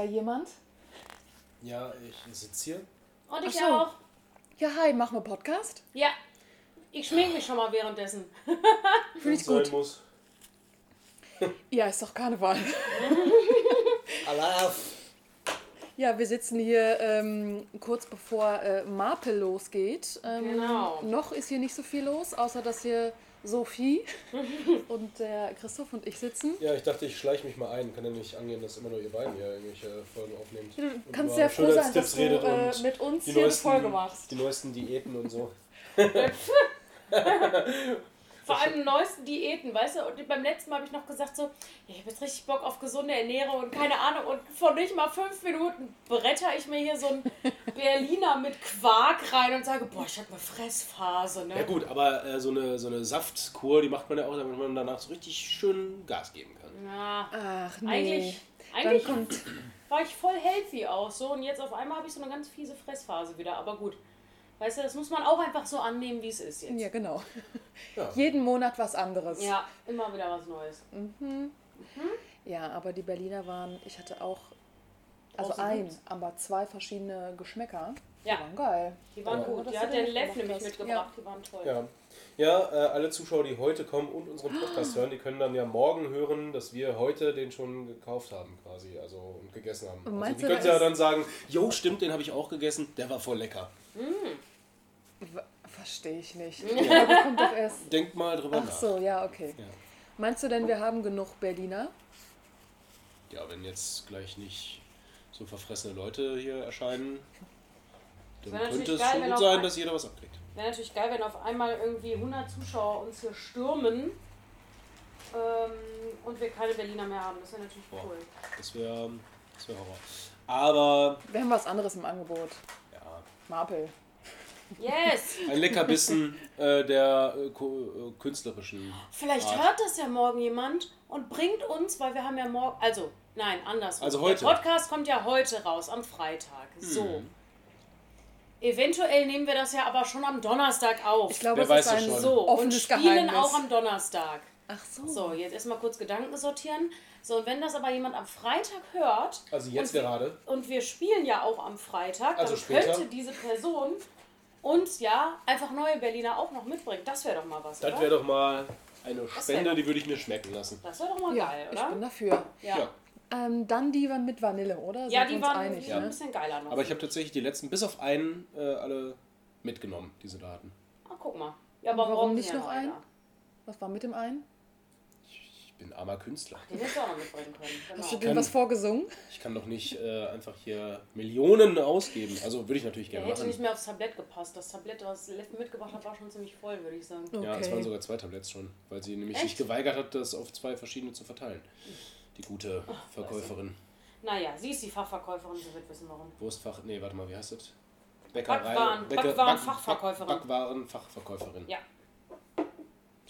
Da jemand? Ja, ich sitze hier. Und ich so. auch. Ja, hi, machen wir Podcast? Ja. Ich schmink mich schon mal währenddessen. Finde ich gut. muss. Ja, ist doch Karneval. Alaf. Ja, wir sitzen hier ähm, kurz bevor äh, Marpel losgeht. Ähm, Genau. Noch ist hier nicht so viel los, außer dass hier Sophie und der Christoph und ich sitzen. Ja, ich dachte, ich schleiche mich mal ein. Kann ja nicht angehen, dass immer nur ihr beiden hier irgendwelche Folgen aufnehmt. Du Und kannst sehr froh sein, dass du äh, mit uns hier eine neuesten, Folge machst. Die neuesten Diäten und so. Vor allem neuesten Diäten, weißt du? Und beim letzten Mal habe ich noch gesagt so, ich habe jetzt richtig Bock auf gesunde Ernährung und keine Ahnung. Und vor nicht mal fünf Minuten bretter ich mir hier so ein Berliner mit Quark rein und sage, boah, ich habe eine Fressphase, ne? Ja gut, aber äh, so, eine, so eine Saftkur, die macht man ja auch, damit man danach so richtig schön Gas geben kann. Ja, Ach nee. eigentlich, eigentlich kommt, war ich voll healthy auch so und jetzt auf einmal habe ich so eine ganz fiese Fressphase wieder. Aber gut, weißt du, das muss man auch einfach so annehmen, wie es ist jetzt. ja genau. Ja. Jeden Monat was anderes. Ja, immer wieder was Neues. Ja, aber die Berliner waren, ich hatte auch, also Großen ein, Hits. aber zwei verschiedene Geschmäcker. Ja. Die waren geil. Die waren Ja. gut. Die hat der Lev nämlich mitgebracht, die waren toll. Ja, ja äh, alle Zuschauer, die heute kommen und unseren Podcast hören, die können dann ja morgen hören, dass wir heute den schon gekauft haben quasi, also und gegessen haben. Also meinst die können ja dann sagen, jo, stimmt, den habe ich auch gegessen, der war voll lecker. W- Verstehe ich nicht. Ja. Aber kommt doch erst. Denk mal drüber Ach nach. so, ja, okay. Ja. Meinst du denn, wir haben genug Berliner? Ja, wenn jetzt gleich nicht so verfressene Leute hier erscheinen, dann könnte es geil, schon gut sein, ein- dass jeder was abkriegt. Wäre natürlich geil, wenn auf einmal irgendwie 100 Zuschauer uns hier stürmen ähm, und wir keine Berliner mehr haben. Das wäre natürlich Boah. cool. Das wäre das wär Horror. Aber, Wir haben was anderes im Angebot. ja, Marpel. Yes! ein Leckerbissen äh, der äh, äh, künstlerischen Vielleicht Art. hört das ja morgen jemand und bringt uns, weil wir haben ja morgen, also nein, anders. Also heute. Der Podcast kommt ja heute raus, am Freitag. So. Mhm. Eventuell nehmen wir das ja aber schon am Donnerstag auf. Ich glaube, Wer es weiß ist ein schon. so, und offenes spielen Geheimnis. auch am Donnerstag. Ach so. So, jetzt erstmal kurz Gedanken sortieren. So, und wenn das aber jemand am Freitag hört. Also jetzt und wir- gerade. Und wir spielen ja auch am Freitag, Also dann später. könnte diese Person uns ja einfach neue Berliner auch noch mitbringen. Das wäre doch mal was, Das wäre doch mal eine Spende, die würde ich mir schmecken lassen. das wäre doch mal Ja, geil, ich oder? bin dafür. ja. Ja. Ähm, dann die waren mit Vanille, oder? Ja, Sind wir die uns waren einig, die waren ein ne? bisschen geiler noch. Aber ich habe tatsächlich die letzten, bis auf einen, äh, alle mitgenommen, diese Daten. ah, guck mal. Ja, aber Warum morgen nicht ja noch einen? Was war mit dem einen? Ich bin armer Künstler. Den hättest du auch noch mitbringen können. Hast du Genau. kann- was vorgesungen? Ich kann doch nicht äh, einfach hier Millionen ausgeben. Also würde ich natürlich gerne hätte nicht machen. mehr aufs Tablett gepasst. Das Tablett, was Lev mitgebracht hat, war schon ziemlich voll, würde ich sagen. Ja, es Okay. waren sogar zwei Tabletts schon, weil sie nämlich Echt? sich geweigert hat, das auf zwei verschiedene zu verteilen. Die gute Verkäuferin. Naja, sie ist die Fachverkäuferin, sie wird wissen, warum. Wurstfach, nee, warte mal, wie heißt das? Backwaren- Backwaren-Fachverkäuferin. Back, Backwaren-Fachverkäuferin. Ja.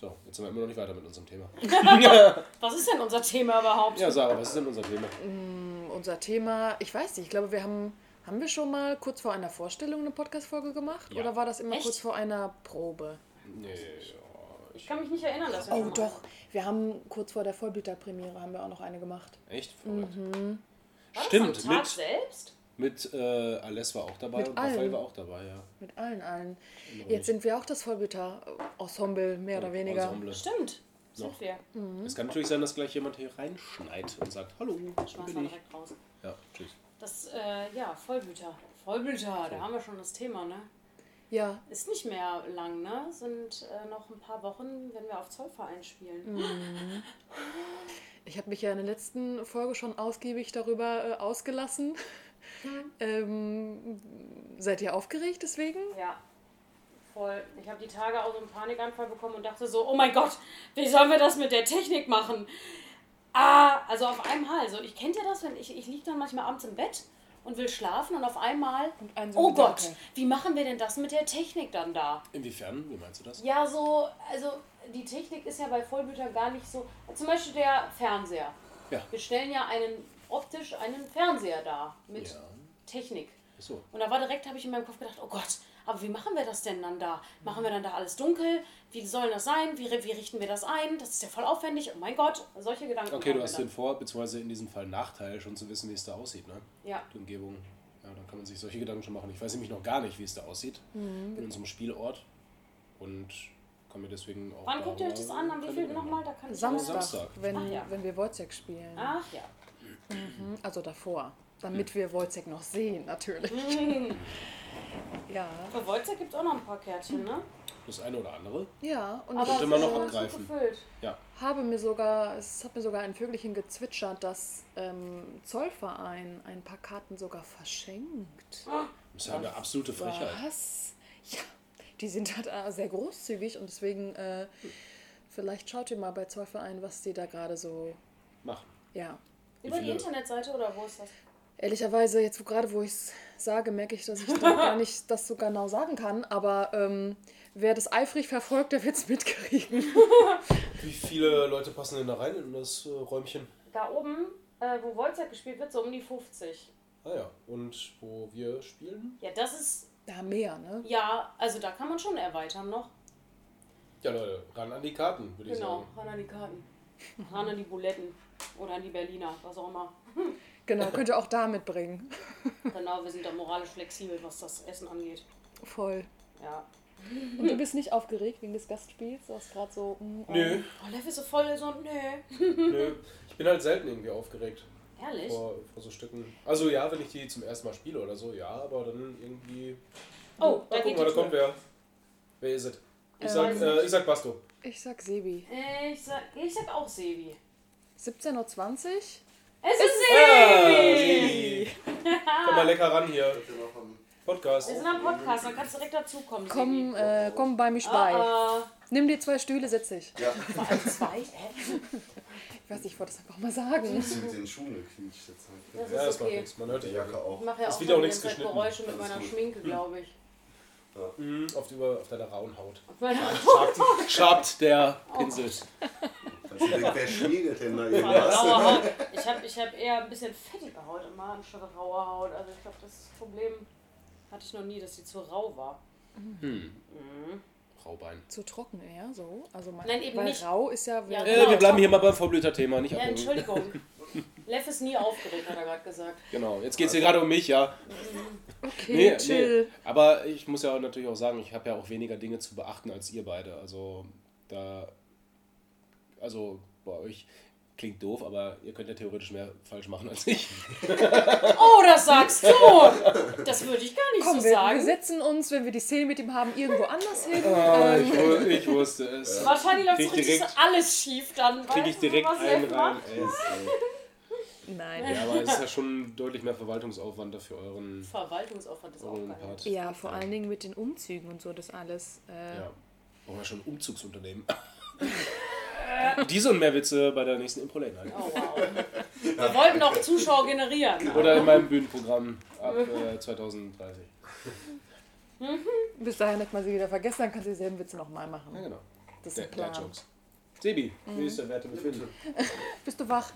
So, jetzt sind wir immer noch nicht weiter mit unserem Thema. Was ist denn unser Thema überhaupt? Ja, Sarah, was ist denn unser Thema? Unser Thema, ich weiß nicht, ich glaube, wir haben, haben wir schon mal kurz vor einer Vorstellung eine Podcast-Folge gemacht? Ja. Oder war das immer Echt? kurz vor einer Probe? Nee, ja, Ich kann mich nicht erinnern, dass wir Oh doch, wir haben kurz vor der Vollblüter-Premiere haben wir auch noch eine gemacht. echt. Mhm. War das Stimmt, am Tag mit, selbst? Mit äh, Aless war auch dabei Mit und Raphael allen. war auch dabei, ja. Mit allen, allen. Erinnere Jetzt sind wir auch das Vollblüter-Ensemble, mehr oder weniger. Ensemble. Stimmt. Sind Noch. wir. Es kann natürlich sein, dass gleich jemand hier reinschneit und sagt, hallo, Schmeiß bin ich. direkt raus. Ja, tschüss. Das, äh, ja, Vollblüter. Vollblüter, da haben wir schon das Thema, ne? Ja, Ist nicht mehr lang, ne? Sind äh, noch ein paar Wochen, wenn wir auf Zollverein spielen. Mhm. ich habe mich ja in der letzten Folge schon ausgiebig darüber äh, ausgelassen. Ähm, seid ihr aufgeregt deswegen? Ja, voll. Ich habe die Tage auch so einen Panikanfall bekommen und dachte so, oh mein Gott, wie sollen wir das mit der Technik machen? Ah, also auf einmal. So, ich kennt ihr das, wenn ich, ich liege dann manchmal abends im Bett und will schlafen und auf einmal, Und ein so oh Gott, Gedanke. wie machen wir denn das mit der Technik dann da? Inwiefern? Wie meinst du das? Ja, so, also die Technik ist ja bei Vollblütern gar nicht so. Zum Beispiel der Fernseher. Ja. Wir stellen ja einen optisch einen Fernseher dar mit Ja. Technik. Achso. Und da war direkt, habe ich in meinem Kopf gedacht, oh Gott, aber wie machen wir das denn dann da? Machen wir dann da alles dunkel? Wie soll das sein? Wie, wie richten wir das ein? Das ist ja voll aufwendig. Oh mein Gott, solche Gedanken. Okay, du hast dann. den Vor-, beziehungsweise in diesem Fall Nachteil, schon zu wissen, wie es da aussieht, ne? Ja. Die Umgebung. Ja, dann kann man sich solche Gedanken schon machen. Ich weiß nämlich noch gar nicht, wie es da aussieht. Mhm. In unserem Spielort. Und kann mir deswegen auch. Wann guckt ihr euch das an? Am wievielten nochmal? machen. Da kann ich Samstag, Samstag. Wenn, Ach ja. wenn wir Wojciech spielen. Ach ja. Mhm, Also davor. Damit wir Wojciech noch sehen, natürlich. ja. Für Wolzer gibt es auch noch ein paar Kärtchen, ne? Das eine oder andere. Ja, und Könnte ich man noch so abgreifen. gefüllt. Ja. habe mir sogar, es hat mir sogar ein Vögelchen gezwitschert, dass ähm, Zollverein ein paar Karten sogar verschenkt. Das ist ja eine absolute Frechheit. Was? Ja, die sind halt äh, sehr großzügig und deswegen, äh, vielleicht schaut ihr mal bei Zollverein, was die da gerade so, Machen. ja. Über die Internetseite oder wo ist das? Ehrlicherweise, jetzt wo gerade wo ich es sage, merke ich, dass ich da gar nicht das so genau sagen kann, aber ähm, wer das eifrig verfolgt, der wird es mitkriegen. Wie viele Leute passen denn da rein in das äh, Räumchen? Da oben, äh, wo Wolzer gespielt wird, so um die 50. Ah ja. Und wo wir spielen? Ja, das ist, Da mehr, ne? ja, also da kann man schon erweitern noch. Ja, Leute, ran an die Karten, würde ich Genau, sagen. ran an die Karten. Ran an die Buletten. Oder an die Berliner, was auch immer. Genau, könnt ihr auch da mitbringen. Genau, wir sind da moralisch flexibel, was das Essen angeht. Voll. Ja. Und du bist nicht aufgeregt wegen des Gastspiels? Du hast gerade so. mm, oh. Nö, Oh, Lev ist so voll so, nö. nö. Ich bin halt selten irgendwie aufgeregt Ehrlich? vor, vor so Stücken. Also ja, wenn ich die zum ersten Mal spiele oder so, ja, aber dann irgendwie. Oh, da guck geht mal, da kommt wer. Wer ist es? Ich Äh, sag, äh, ich sag Basto. Ich sag Sebi. Ich sag, ich sag auch Sebi. 17.20 Uhr? Es ist Ah, Sebi! Sebi. Komm mal lecker ran hier. Podcast. Wir sind am Podcast, dann kannst du direkt dazukommen. Komm, äh, komm bei mich bei. Ah, Nimm dir zwei Stühle, setz dich. Ja, zwei? Ich weiß nicht, ich wollte das einfach mal sagen. das mit den Schuhen gequietscht jetzt halt. Das Ja, das ist macht nichts. Man hört Die Jacke auch. Ich mache ja Ist auch wieder auch nichts Zeit geschnitten. Geräusche mit meiner gut. Schminke, glaube ich. Mhm, auf, die, auf deiner rauen Haut. Meine Schabt, schabt der Pinsel. Wer, wer schmiegelt denn da irgendwas? Ich habe ich hab eher ein bisschen fettige Haut immer anstatt raue Haut. Also ich glaube, das Problem hatte ich noch nie, dass sie zu rau war. Hm. Mhm. Raubein. Zu trocken eher so. Also mein, Nein, eben weil nicht. rau ist ja. Ja, Äh, Genau, wir bleiben hier mal beim Vorblüter-Thema, nicht Ja. Entschuldigung. Lev ist nie aufgeregt, hat er gerade gesagt. Genau, jetzt geht es hier gerade um mich, ja. okay, Nee, chill. nee. Aber ich muss ja natürlich auch sagen, ich habe ja auch weniger Dinge zu beachten als ihr beide. Also da, also bei euch klingt doof, aber ihr könnt ja theoretisch mehr falsch machen als ich. Oh, das sagst du! Das würde ich gar nicht Komm, so wir, wir sagen. setzen uns, wenn wir die Szene mit ihm haben, irgendwo anders hin. Ah, Ähm, ich, ich wusste es. Wahrscheinlich läuft Krieg richtig direkt- alles schief dann. Kriege ich du, direkt was einen rein. nein. Ja, aber es ist ja schon deutlich mehr Verwaltungsaufwand dafür euren, Verwaltungsaufwand ist auch euren geil. Part. Ja, vor allen Dingen mit den Umzügen und so, das alles. Äh, Ja. Brauchen wir schon ein Umzugsunternehmen. Diese und mehr Witze bei der nächsten Impro-Late Night. Oh, wow. Wir wollten noch Zuschauer generieren. Oder in meinem Bühnenprogramm ab äh, 2030. Bis dahin hat man sie wieder vergessen, dann kann sie dieselben Witze nochmal Ja, machen. genau. Das ist Der, ein der. Jokes. Sebi, wie ist der Werte befinden? Bist du wach?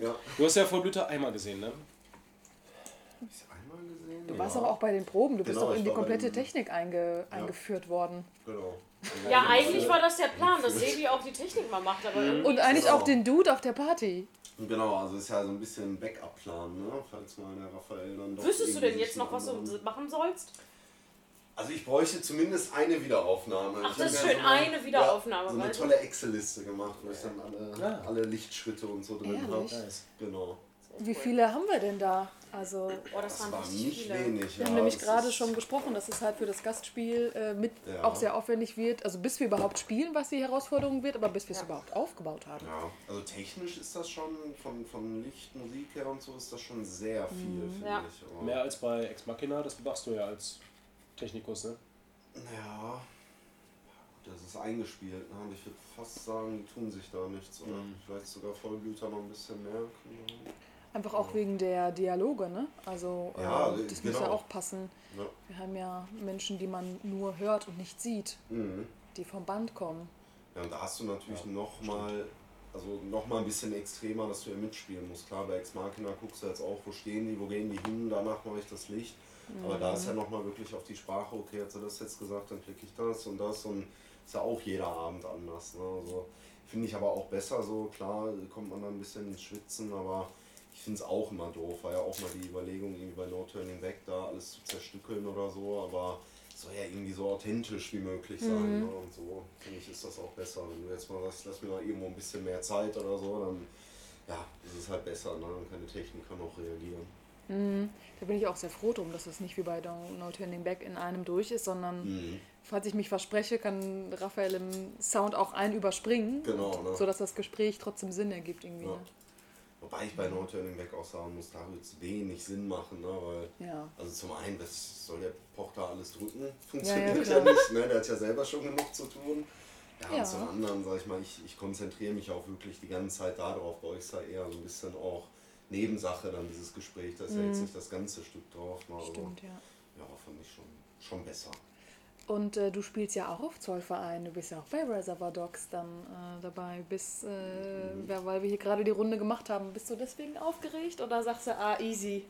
Ja. Du hast ja Vollblüter einmal gesehen, ne? Hab ich einmal gesehen? Du ja. warst aber auch bei den Proben, du bist Genau, doch in die komplette Technik einge eingeführt worden. Genau. Ja, eigentlich war das der Plan, dass Sebi auch die Technik mal macht, aber irgendwie. Und eigentlich Genau. auch den Dude auf der Party. Genau, also ist ja so ein bisschen Backup-Plan, ne? falls mal der Raphael dann doch. Wüsstest du denn jetzt noch, was du machen sollst? Also ich bräuchte zumindest eine Wiederaufnahme. Ach, Ich das ist ja schön, so eine- eine Wiederaufnahme, Ja, so eine tolle Excel-Liste gemacht, wo ich dann alle, Ah. alle Lichtschritte und so drin habe. Genau. Wie viele haben wir denn da? Also, Oh, das, Das waren nicht viele. wenig. wir ja, haben nämlich gerade schon gesprochen, dass es halt für das Gastspiel äh, mit Ja. auch sehr aufwendig wird. Also bis wir überhaupt spielen, was die Herausforderung wird, aber bis wir es Ja. überhaupt aufgebaut haben. Ja, also technisch ist das schon, von, von Licht, Musik her und so, ist das schon sehr viel, Mhm. finde Ja. ich. Aber- Mehr als bei Ex Machina, das machst du ja als Technikus, ne? Ja, das ist eingespielt. Ne? Und Ich würde fast sagen, die tun sich da nichts. Oder Mhm. vielleicht sogar Vollblüter noch ein bisschen mehr. Keine Einfach auch wegen der Dialoge, ne? Also Ja, äh, das muss ja genau. auch passen. Ahnung. Wir haben ja Menschen, die man nur hört und nicht sieht, Ja. Mhm. die vom Band kommen. ja, und da hast du natürlich noch mal also nochmal ein bisschen extremer, dass du ja mitspielen musst. Klar, bei Ex Machina guckst du jetzt auch, wo stehen die, wo gehen die hin, danach mache ich das Licht. Aber da ist ja nochmal wirklich auf die Sprache, okay, hat sie das jetzt gesagt, dann klicke ich das und das und ist ja auch jeder Abend anders. Ne? Also, finde ich aber auch besser so, klar kommt man dann ein bisschen ins Schwitzen, aber ich finde es auch immer doof. War ja auch mal die Überlegung, irgendwie bei No Turning Back da alles zu zerstückeln oder so, aber es soll ja irgendwie so authentisch wie möglich sein. Ne? Und so finde ich ist das auch besser. Wenn du jetzt mal sagst, lass mir mal irgendwo ein bisschen mehr Zeit oder so, dann ja, ist es halt besser, ne? dann kann die Technik kann auch reagieren. Mhm. Da bin ich auch sehr froh drum, dass es nicht wie bei No Turning Back in einem durch ist, sondern Mhm. falls ich mich verspreche, kann Raphael im Sound auch einen überspringen, Genau, ne? sodass das Gespräch trotzdem Sinn ergibt irgendwie. Ja. Ne? Wobei ich bei No Turning Back auch sagen muss, da wird es wenig Sinn machen, ne? weil Ja. Also zum einen, das soll der Poch da alles drücken, funktioniert Ja, ja, ja, nicht, ne? der hat ja selber schon genug zu tun. Ja, Ja. und zum anderen, sag ich mal, ich, ich konzentriere mich auch wirklich die ganze Zeit darauf, bei euch ist ja eher so ein bisschen auch Nebensache dann dieses Gespräch, da ist ja jetzt nicht das ganze Stück drauf. Ne? Mhm. Stimmt, ja. ja, fand ich schon, schon besser. Und äh, du spielst ja auch auf Zollverein, du bist ja auch bei Reservoir Dogs dann äh, dabei. Bist, äh, wer- weil wir hier gerade die Runde gemacht haben, bist du deswegen aufgeregt oder sagst du, ah, easy?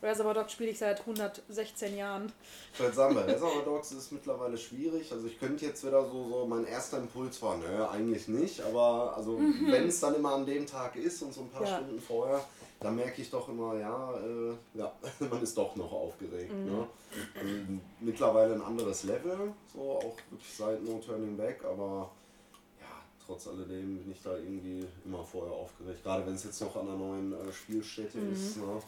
Reservoir Dogs spiele ich seit 116 Jahren. Ich würde sagen, bei Reservoir Dogs ist es mittlerweile schwierig. Also ich könnte jetzt wieder so, so mein erster Impuls war, nö, eigentlich nicht. Aber also wenn es dann immer an dem Tag ist und so ein paar Ja. Stunden vorher, dann merke ich doch immer, ja, äh, ja, man ist doch noch aufgeregt. Ne? Also, mittlerweile ein anderes Level, so auch wirklich seit No Turning Back, aber ja, trotz alledem bin ich da irgendwie immer vorher aufgeregt. Gerade wenn es jetzt noch an einer neuen äh, Spielstätte ist. Ne?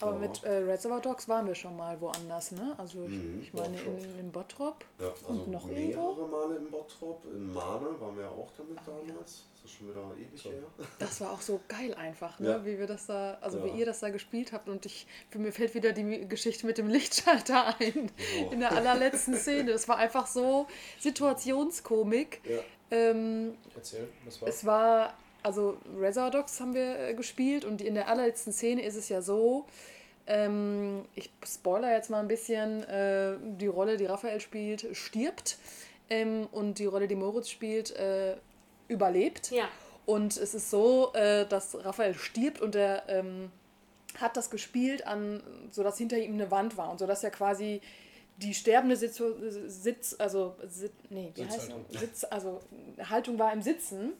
Aber Ja. mit äh, Reservoir Dogs waren wir schon mal woanders, ne? Also ich, Mhm, ich meine Bottrop. in, in Bottrop. Ja, also Und noch mehrere irgendwo? Male in Bottrop. In Mahne waren wir ja auch damit damals. Das ist schon wieder ewig So. her. Das war auch so geil einfach, ne? Wie wir das da, also wie ihr das da gespielt habt. Und ich, für mir fällt wieder die Geschichte mit dem Lichtschalter ein. So. In der allerletzten Szene. Das war einfach so Situationskomik. Ähm, Erzähl, was war? es war, also Reservoir Dogs haben wir äh, gespielt und in der allerletzten Szene ist es ja so, ähm, ich spoiler jetzt mal ein bisschen, äh, die Rolle, die Raphael spielt, stirbt ähm, und die Rolle, die Moritz spielt, äh, überlebt. Ja. Und es ist so, äh, dass Raphael stirbt und er ähm, hat das gespielt, an, sodass hinter ihm eine Wand war und sodass er quasi die sterbende Sitz, Sitz also Sit, nee, wie heißt? Sitz, also Haltung war im Sitzen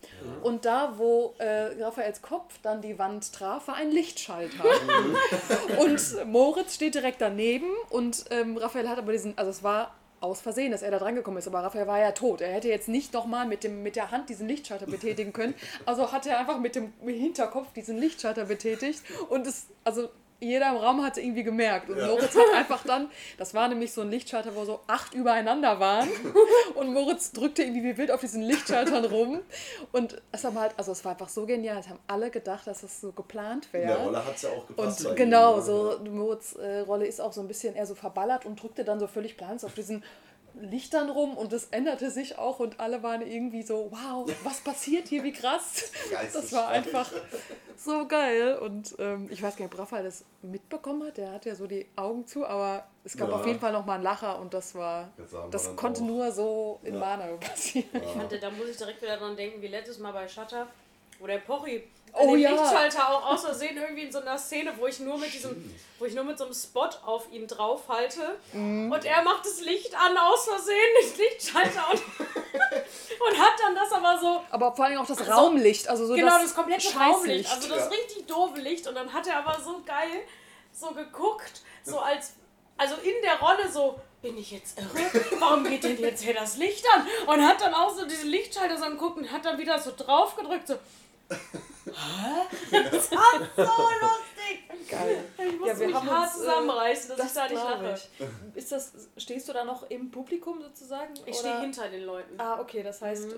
und da, wo äh, Raphaels Kopf dann die Wand traf, war ein Lichtschalter. und Moritz steht direkt daneben und ähm, Raphael hat aber diesen, also es war aus Versehen, dass er da dran gekommen ist, aber Raphael war ja tot. Er hätte jetzt nicht nochmal mit, dem- mit der Hand diesen Lichtschalter betätigen können. Also hat er einfach mit dem Hinterkopf diesen Lichtschalter betätigt und es, also jeder im Raum hat es irgendwie gemerkt. Und Moritz hat einfach dann, das war nämlich so ein Lichtschalter, wo so acht übereinander waren. Und Moritz drückte irgendwie wie wild auf diesen Lichtschaltern rum. Und es haben halt, also es war einfach so genial. Es haben alle gedacht, dass das so geplant In der wäre. Rolle hat es ja auch gepasst. Und genau, so Moritz äh, Rolle ist auch so ein bisschen eher so verballert und drückte dann so völlig planlos auf diesen Lichtern rum und das änderte sich auch und alle waren irgendwie so, wow, was passiert hier, wie krass. Das war einfach so geil und ähm, ich weiß gar nicht, ob Raphael das mitbekommen hat, der hat ja so die Augen zu, aber es gab Ja. auf jeden Fall nochmal einen Lacher und das war, das konnte auch. nur so in Ja. Warnau passieren. Ich fand, da muss ich direkt wieder dran denken, wie letztes Mal bei Shutter, wo der Pochi Oh den ja. Lichtschalter auch aus Versehen irgendwie in so einer Szene, wo ich nur mit diesem, wo ich nur mit so einem Spot auf ihn drauf halte Mhm. und er macht das Licht an aus Versehen, den Lichtschalter und, und hat dann das aber so Aber vor allem auch das Raumlicht, also so genau, das, das komplette. Raumlicht. Also das Ja. richtig doofe Licht. Und dann hat er aber so geil so geguckt, so als, also in der Rolle so, bin ich jetzt irre? Warum geht denn jetzt hier das Licht an? Und hat dann auch so diese Lichtschalter so angeguckt und hat dann wieder so drauf gedrückt, so. Hä? Das war so lustig. Geil. Ich musste Ja, wir mich haben hart uns, äh, zusammenreißen, dass ich da nicht lache. ich. Ist das, stehst du da noch im Publikum sozusagen? Ich stehe hinter den Leuten. Ah, okay, das heißt. äh,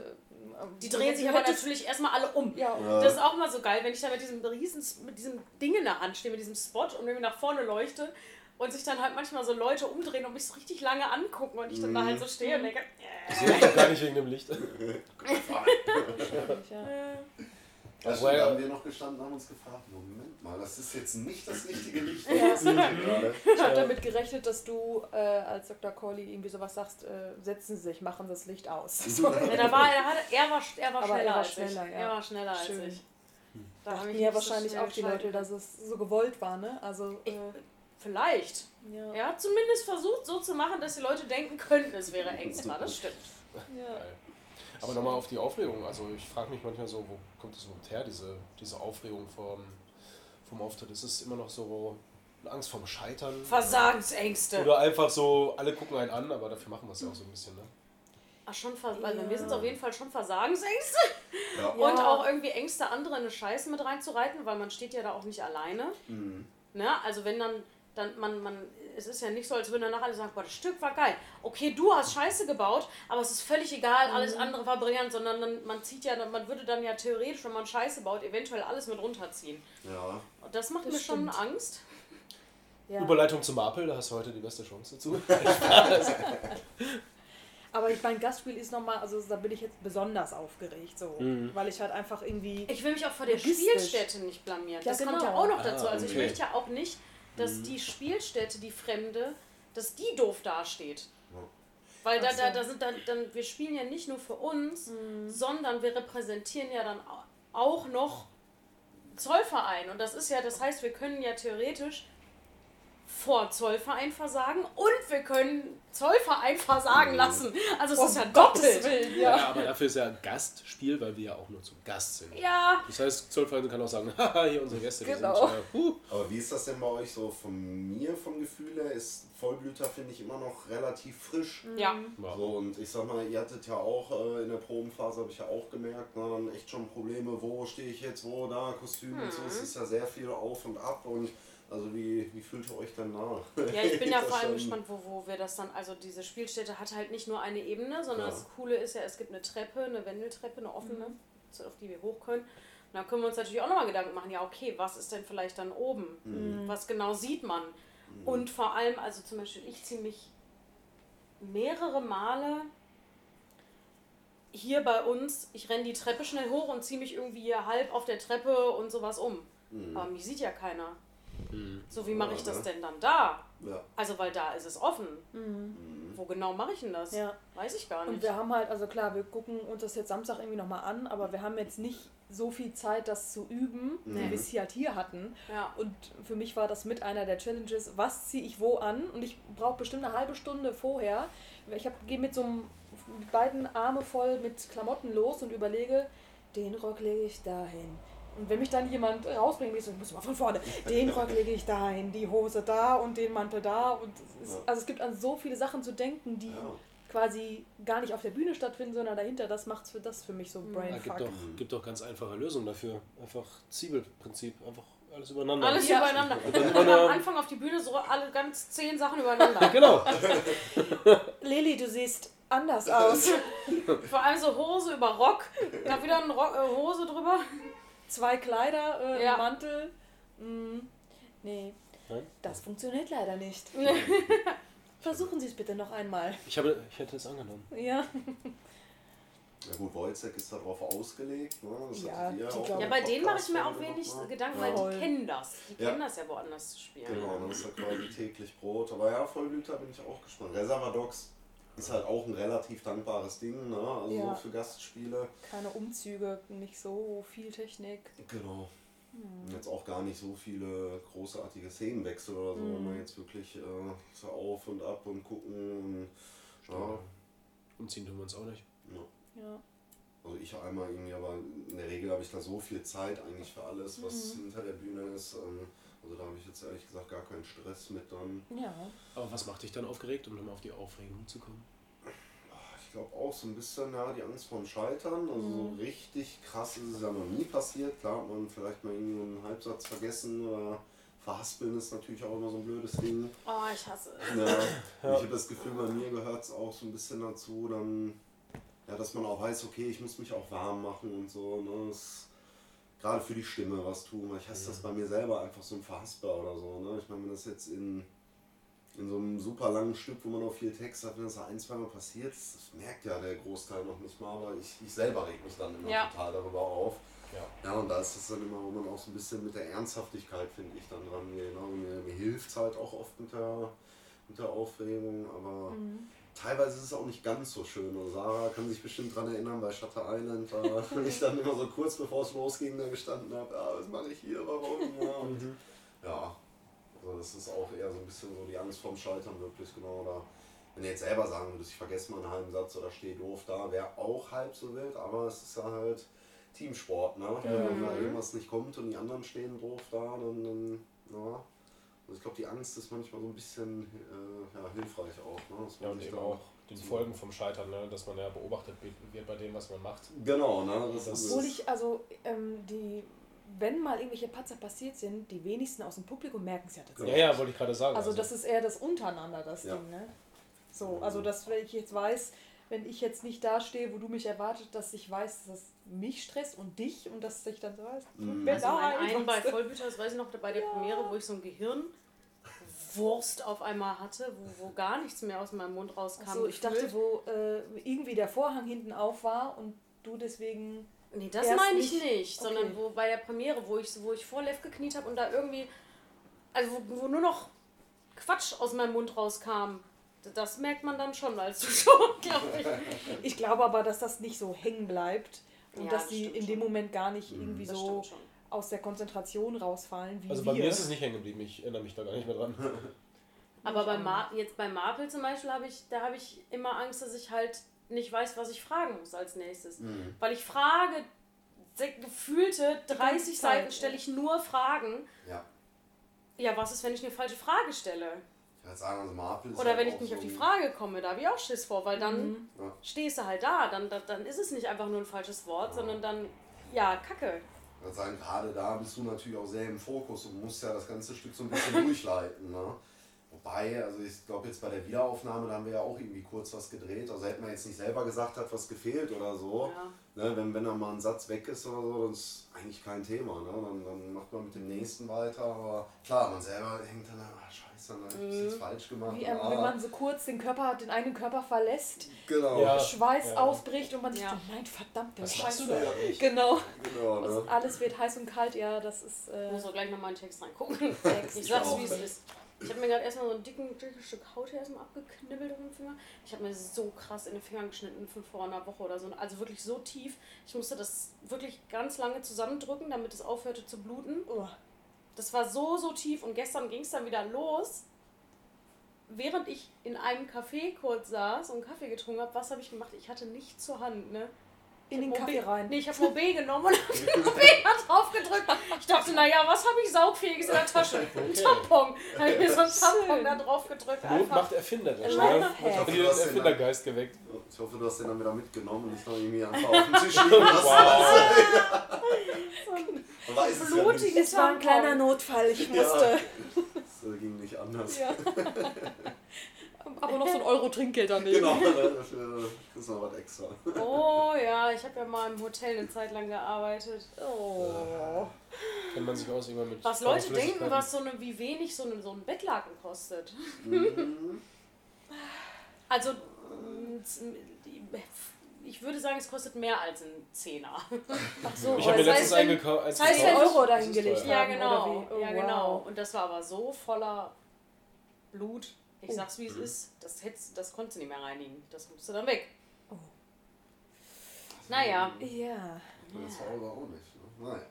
Die drehen sich aber natürlich erstmal alle um. Ja, Ja. Das ist auch mal so geil, wenn ich da mit diesem riesen, mit diesem Ding in der Hand stehe, mit diesem Spot und irgendwie nach vorne leuchte und sich dann halt manchmal so Leute umdrehen und mich so richtig lange angucken und ich dann da halt so stehe und denke, Ich sehe dich doch gar nicht wegen dem Licht. ja. Das Well- da haben wir noch gestanden, haben uns gefragt, Moment mal, das ist jetzt nicht das richtige Licht. Ich habe damit gerechnet, dass du äh, als Dr. Corley irgendwie sowas sagst, äh, setzen Sie sich, machen Sie das Licht aus. So. Ja, da war, er, hat, er, war, er war schneller er war als schneller, ich. ja. Er war schneller Schön. als ich. Da Dachten ja so wahrscheinlich auch die Leute, dass es so gewollt war, ne? Also, Ich- äh, Vielleicht. ja. Er hat zumindest versucht, so zu machen, dass die Leute denken könnten, es wäre extra. Das stimmt. ja. Aber nochmal auf die Aufregung. Also ich frage mich manchmal so, wo kommt das überhaupt her, diese, diese Aufregung vom, vom Auftritt? Ist es immer noch so eine Angst vorm Scheitern? Versagensängste. Oder einfach so, alle gucken einen an, aber dafür machen wir es ja auch so ein bisschen, ne? Ach, schon Vers also Ja. wir sind auf jeden Fall schon Versagensängste. Ja. Ja. Und auch irgendwie Ängste, andere in eine Scheiße mit reinzureiten, weil man steht ja da auch nicht alleine. Mhm. Ne? Also wenn dann, dann man, man, es ist ja nicht so, als würden danach alle sagen, boah, das Stück war geil. Okay, du hast Scheiße gebaut, aber es ist völlig egal, alles andere war brillant, sondern dann, man zieht ja, man würde dann ja theoretisch, wenn man Scheiße baut, eventuell alles mit runterziehen. Ja. Und das macht Das mir schon stimmt. Angst. Ja. Überleitung zum Marpel, da hast du heute die beste Chance dazu. Aber ich mein Gastspiel ist nochmal, also da bin ich jetzt besonders aufgeregt, so. Mhm. Weil ich halt einfach irgendwie. Ich will mich auch vor der. Spielstätte nicht blamieren. Ja, das kommt ja genau. auch noch dazu. Ah, Also ich okay. möchte ja auch nicht, dass die Spielstätte, die Fremde, dass die doof dasteht. Ja. Weil da, da, da sind dann, dann, wir spielen ja nicht nur für uns, sondern wir repräsentieren ja dann au- auch noch Zollverein. Und das ist ja, das heißt, wir können ja theoretisch vor Zollverein versagen und wir können Zollverein versagen lassen. Also es ist ja doppelt. Willen, Ja. ja. aber dafür ist ja Gastspiel, weil wir ja auch nur zu Gast sind. Ja, Das heißt, Zollverein kann auch sagen, haha, hier unsere Gäste, die Genau. sind huh. Aber wie ist das denn bei euch so von mir vom Gefühl her? Ist Vollblüter, finde ich, immer noch relativ frisch. ja. So, und ich sag mal, ihr hattet ja auch äh, in der Probenphase, habe ich ja auch gemerkt, na, dann echt schon Probleme, wo stehe ich jetzt, wo, da, Kostüm und so. Es ist ja sehr viel auf und ab und also wie, wie fühlt ihr euch dann nach? Ja, ich bin ja vor allem gespannt, wo, wo wir das dann, also diese Spielstätte hat halt nicht nur eine Ebene, sondern Ja. das Coole ist ja, es gibt eine Treppe, eine Wendeltreppe, eine offene, so auf die wir hoch können. Und dann können wir uns natürlich auch nochmal Gedanken machen, ja okay, was ist denn vielleicht dann oben? Was genau sieht man? Und vor allem, also zum Beispiel, ich ziehe mich mehrere Male hier bei uns, ich renne die Treppe schnell hoch und ziehe mich irgendwie hier halb auf der Treppe und sowas um. Aber mich sieht ja keiner. So, wie mache ich das denn dann da? Ja. Also, weil da ist es offen. Wo genau mache ich denn das? Ja. Weiß ich gar Und nicht. wir haben halt, also klar, wir gucken uns das jetzt Samstag irgendwie nochmal an, aber wir haben jetzt nicht so viel Zeit, das zu üben, wie wir es hier halt hier hatten. Ja. Und für mich war das mit einer der Challenges, was ziehe ich wo an? Und ich brauche bestimmt eine halbe Stunde vorher. Ich gehe mit so einem mit beiden Arme voll mit Klamotten los und überlege, den Rock lege ich dahin. Und wenn mich dann jemand rausbringt, ich so, ich muss mal von vorne, den Rock lege ich dahin, die Hose da und den Mantel da. Und es ist, Ja. also es gibt an so viele Sachen zu denken, die Ja. quasi gar nicht auf der Bühne stattfinden, sondern dahinter. Das macht für das für mich so Ja, Brainfuck. gibt, doch, gibt doch ganz einfache Lösungen dafür. Einfach Zwiebelprinzip, einfach alles übereinander. Alles Ja. übereinander. Und dann am Anfang auf die Bühne so alle ganz zehn Sachen übereinander. Genau. Lilly, du siehst anders aus. Vor allem so Hose über Rock, da wieder eine Rock, äh, Hose drüber. Zwei Kleider, äh, Ja. Mantel. Mm, nee, Nein? das funktioniert leider nicht. Versuchen Sie es bitte noch einmal. Ich, habe, ich hätte es angenommen. Ja. Ja gut, Wojciech ist darauf ausgelegt. Ne? Das Ja, die Ja, bei denen mache ich mir auch wenig gemacht. Gedanken, weil Voll. die kennen das. Die Ja. kennen das ja woanders zu spielen. Genau, das ist ja quasi täglich Brot. Aber ja, Vollblüter bin ich auch gespannt. Reservadox ist halt auch ein relativ dankbares Ding, ne? Also Ja. so für Gastspiele. Keine Umzüge, nicht so viel Technik. Genau. Hm. Jetzt auch gar nicht so viele großartige Szenenwechsel oder so, wo Hm. man jetzt wirklich äh, so auf und ab und gucken und ja, Umziehen tun wir uns auch nicht. ja. Ja. Also ich einmal irgendwie, aber in der Regel habe ich da so viel Zeit eigentlich für alles, was Mhm. hinter der Bühne ist. Ähm, also da habe ich jetzt ehrlich gesagt gar keinen Stress mit dann. Ja. Aber was macht dich dann aufgeregt, um nochmal auf die Aufregung zu kommen? Ich glaube auch so ein bisschen ja, die Angst vorm Scheitern. Also so Mhm. richtig krass ist es ja noch nie passiert. Klar hat man vielleicht mal irgendwie einen Halbsatz vergessen oder verhaspeln ist natürlich auch immer so ein blödes Ding. Oh, ich hasse es. Ja, Ich habe das Gefühl, bei mir gehört es auch so ein bisschen dazu, dann, ja, dass man auch weiß, okay, ich muss mich auch warm machen und so. Ne? Das, gerade für die Stimme was tun, weil ich hasse das bei mir selber einfach so ein Verhasper oder so. Ne? Ich meine, wenn das jetzt in, in so einem super langen Stück, wo man auch viel Text hat, wenn das ein, zweimal passiert, das, merkt ja der Großteil noch nicht mal, aber ich, ich selber reg mich dann immer Ja. total darüber auf. Ja. Ja, und da ist es dann immer, wo man auch so ein bisschen mit der Ernsthaftigkeit, finde ich, dann dran geht. Ne? Mir, mir hilft es halt auch oft mit der, mit der Aufregung, aber teilweise ist es auch nicht ganz so schön. Und Sarah kann sich bestimmt daran erinnern, bei Shutter Island, da wenn ich dann immer so kurz bevor es losging, da gestanden habe, ja, was mache ich hier, warum? Ja, und, ja, also das ist auch eher so ein bisschen so die Angst vorm Scheitern wirklich, genau. Oder wenn du jetzt selber sagen würdest, ich vergesse mal einen halben Satz oder stehe doof da, wäre auch halb so wild, aber es ist ja halt Teamsport, ne? Wenn da irgendwas nicht kommt und die anderen stehen doof da, dann, dann ja. Also ich glaube, die Angst ist manchmal so ein bisschen äh, ja, hilfreich auch. Ne? Dass Ja, man und sich eben auch den Folgen vom Scheitern, ne? dass man ja beobachtet wird bei dem, was man macht. Genau, ne? Das, Das ist Obwohl ich, also, ähm, die, wenn mal irgendwelche Patzer passiert sind, die wenigsten aus dem Publikum merken es ja Ja, tatsächlich. ja, wollte ich gerade sagen. Also, das ist eher das untereinander, das Ja. Ding, ne? So, also, dass, wenn ich jetzt weiß, wenn ich jetzt nicht da stehe, wo du mich erwartet, dass ich weiß, dass es mich stresst und dich und dass ich dann so weiß, Mhm. Also mein einen bei Vollbüter, das weiß ich noch, bei der Premiere, wo ich so ein Gehirnwurst auf einmal hatte, wo, wo gar nichts mehr aus meinem Mund rauskam. Ach so, ich gefühlt. dachte, wo äh, irgendwie der Vorhang hinten auf war und du deswegen. Nee, das meine ich nicht- nicht, sondern Okay. wo bei der Premiere, wo ich, wo ich vor Lev gekniet habe und da irgendwie, also wo, wo nur noch Quatsch aus meinem Mund rauskam. Das merkt man dann schon als Zuschauer, glaube ich. Ich glaube aber, dass das nicht so hängen bleibt und Ja, dass stimmt in dem. Moment gar nicht irgendwie Das so aus der Konzentration rausfallen wie also wir. bei mir ist es nicht hängen geblieben, ich erinnere mich da gar nicht mehr dran. Aber bei Mar jetzt bei Marvel zum Beispiel habe ich, da habe ich immer Angst, dass ich halt nicht weiß, was ich fragen muss als nächstes. Mhm. Weil ich frage, gefühlte 30 Zeit, Seiten stelle ich nur Fragen. Ja. Ja, was ist, wenn ich eine falsche Frage stelle? Sagen, also Marvel Oder halt wenn ich nicht so auf die Frage komme, da habe ich auch Schiss vor, weil dann Ja. stehst du halt da, dann, dann, dann ist es nicht einfach nur ein falsches Wort, sondern dann, ja, Kacke. Ich würde sagen, gerade da bist du natürlich auch sehr im Fokus und musst ja das ganze Stück so ein bisschen durchleiten. Ne? Wobei, also ich glaube jetzt bei der Wiederaufnahme, da haben wir ja auch irgendwie kurz was gedreht. Also hätte man jetzt nicht selber gesagt, hat was gefehlt oder so. Ja. Ne? Wenn, wenn dann mal ein Satz weg ist oder so, dann ist eigentlich kein Thema. Ne? Dann, dann macht man mit dem nächsten weiter. Aber klar, man selber hängt dann, ah scheiße, dann habe ich das jetzt falsch gemacht. Wie, ähm, ah, wenn man so kurz den Körper, den eigenen Körper verlässt, genau, Ja. Schweiß ja. ausbricht und man sich Ja. denkt, nein, verdammte Was machst du Scheiße. da eigentlich? Genau. genau ne? Und alles wird heiß und kalt, ja, das ist. Ich Äh, muss auch gleich nochmal in den Text reingucken. Ich sag's, wie es ist. Ich habe mir gerade erstmal so ein dicken, dickes Stück Haut hier erstmal abgeknibbelt auf den Finger. Ich habe mir so krass in den Fingern geschnitten von vor einer Woche oder so. Also wirklich so tief. Ich musste das wirklich ganz lange zusammendrücken, damit es aufhörte zu bluten. oh, Das war so, so tief und gestern ging es dann wieder los. Während ich in einem Café kurz saß und Kaffee getrunken habe, was habe ich gemacht? Ich hatte nichts zur Hand, ne? In den Ich Kaffee rein. Nee, ich habe Mobe genommen und habe den Mobe da drauf gedrückt. Ich dachte, naja, was habe ich saugfähiges in der Tasche? Ein Tampon. Da habe ich mir so einen Tampon da drauf gedrückt. Not Einfach. macht erfinderisch? Herz. Hat dir den Erfindergeist geweckt. Ich hoffe, du hast den dann wieder mitgenommen und nicht noch irgendwie einfach auf den Tisch liegen lassen. Wow. Man weiß es ja. Es war ein kleiner Notfall, ich musste. Das äh, ging nicht anders. Ja. Aber noch so ein Euro Trinkgeld daneben. Genau, dafür ist noch was extra. Oh ja, ich habe ja mal im Hotel eine Zeit lang gearbeitet. Oh. Kennt man sich aus irgendwann mit. Was Leute denken, was so eine, wie wenig so, eine, so ein Bettlaken kostet. Mhm. Also, ich würde sagen, es kostet mehr als ein Zehner. Ach so, Ich habe mir Das letztens eingekauft. als das heißt, gekauft. wenn Euro Das dahin ist gelegt teuer. Ja, genau. wie? Oh, ja, wow. genau. Und das war aber so voller Blut. Ich Oh. sag's wie es ist. Das, hättest, das konntest du nicht mehr reinigen. Das musste dann weg. Oh. Naja. Ja. Das war aber auch nicht. Ne? Naja.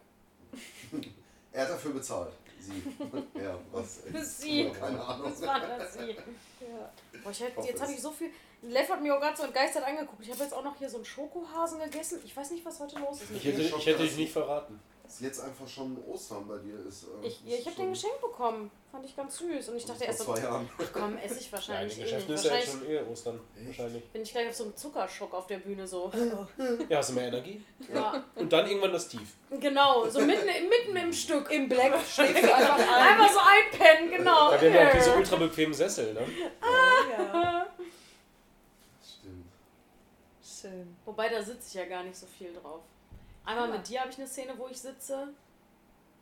er hat dafür bezahlt. Sie. Ja, was? Sie. Keine Ahnung. Das war das sie. ja. Boah, ich hab, jetzt habe ich so viel. Lev hat mir auch gerade so entgeistert angeguckt. Ich habe jetzt auch noch hier so einen Schokohasen gegessen. Ich weiß nicht, was heute los ist. Ich hätte, ich hätte dich nicht verraten. Dass jetzt einfach schon Ostern bei dir ist. äh, Ich, ist ja, ich habe den geschenkt bekommen. Fand ich ganz süß. Und ich dachte erst so, zwei Jahren. ach komm, esse ich Ja, in wahrscheinlich den eh nicht. Geschäften ist ja jetzt Wahrscheinlich schon eh Ostern. Wahrscheinlich. bin ich gleich auf so einem Zuckerschock auf der Bühne so. Ja, hast du mehr Energie? Ja, Und dann irgendwann das Tief. genau. So mitten, mitten im Stück. Im Black schlägst du einfach ein. Einfach so einpennen, genau. Ja, wir haben ja auch diese ultra bequemen Sessel, ne? Ja. Stimmt. Schön. Wobei, da sitze ich ja gar nicht so viel drauf. Einmal Ja. mit dir habe ich eine Szene, wo ich sitze.